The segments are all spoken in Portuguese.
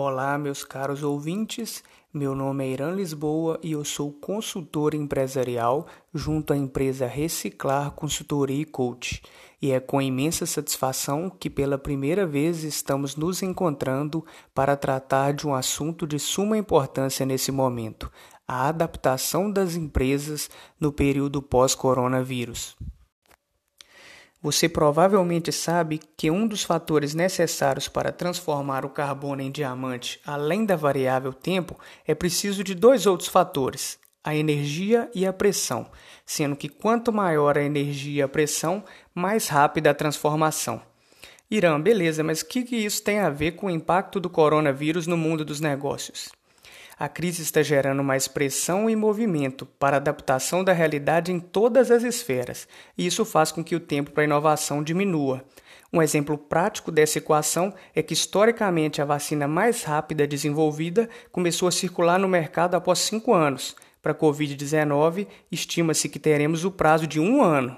Olá, meus caros ouvintes. Meu nome é Irã Lisboa e eu sou consultor empresarial junto à empresa Reciclar Consultoria e Coach. E é com imensa satisfação que pela primeira vez estamos nos encontrando para tratar de um assunto de suma importância nesse momento: a adaptação das empresas no período pós-coronavírus. Você provavelmente sabe que um dos fatores necessários para transformar o carbono em diamante, além da variável tempo, é preciso de dois outros fatores: a energia e a pressão, sendo que quanto maior a energia e a pressão, mais rápida a transformação. Irã, beleza, mas o que, que isso tem a ver com o impacto do coronavírus no mundo dos negócios? A crise está gerando mais pressão e movimento para adaptação da realidade em todas as esferas, e isso faz com que o tempo para inovação diminua. Um exemplo prático dessa equação é que, historicamente, a vacina mais rápida desenvolvida começou a circular no mercado após cinco anos. Para a Covid-19, estima-se que teremos o prazo de um ano.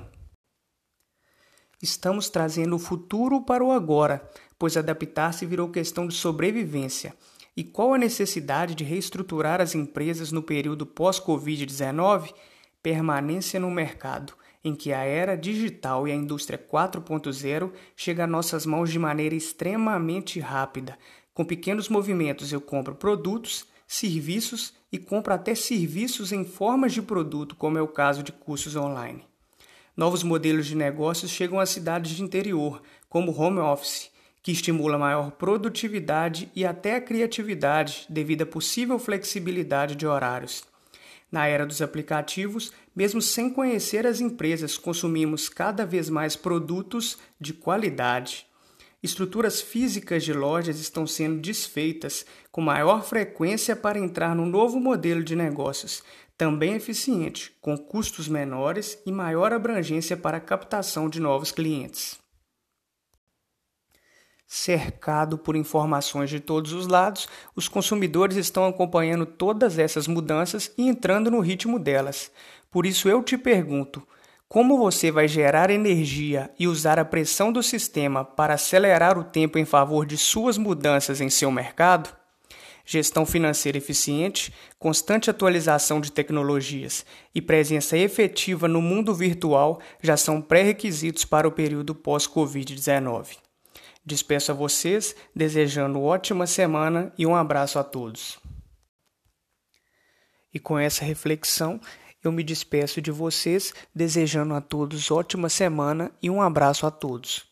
Estamos trazendo o futuro para o agora, pois adaptar-se virou questão de sobrevivência. E qual a necessidade de reestruturar as empresas no período pós-Covid-19? Permanência no mercado, em que a era digital e a indústria 4.0 chega a nossas mãos de maneira extremamente rápida. Com pequenos movimentos eu compro produtos, serviços e compro até serviços em formas de produto, como é o caso de cursos online. Novos modelos de negócios chegam às cidades de interior, como home office, que estimula maior produtividade e até a criatividade devido à possível flexibilidade de horários. Na era dos aplicativos, mesmo sem conhecer as empresas, consumimos cada vez mais produtos de qualidade. Estruturas físicas de lojas estão sendo desfeitas com maior frequência para entrar no novo modelo de negócios, também eficiente, com custos menores e maior abrangência para a captação de novos clientes cercado por informações de todos os lados, os consumidores estão acompanhando todas essas mudanças e entrando no ritmo delas. Por isso eu te pergunto: como você vai gerar energia e usar a pressão do sistema para acelerar o tempo em favor de suas mudanças em seu mercado? Gestão financeira eficiente, constante atualização de tecnologias e presença efetiva no mundo virtual já são pré-requisitos para o período pós-Covid-19. Despeço a vocês, desejando ótima semana e um abraço a todos. E com essa reflexão, eu me despeço de vocês, desejando a todos ótima semana e um abraço a todos.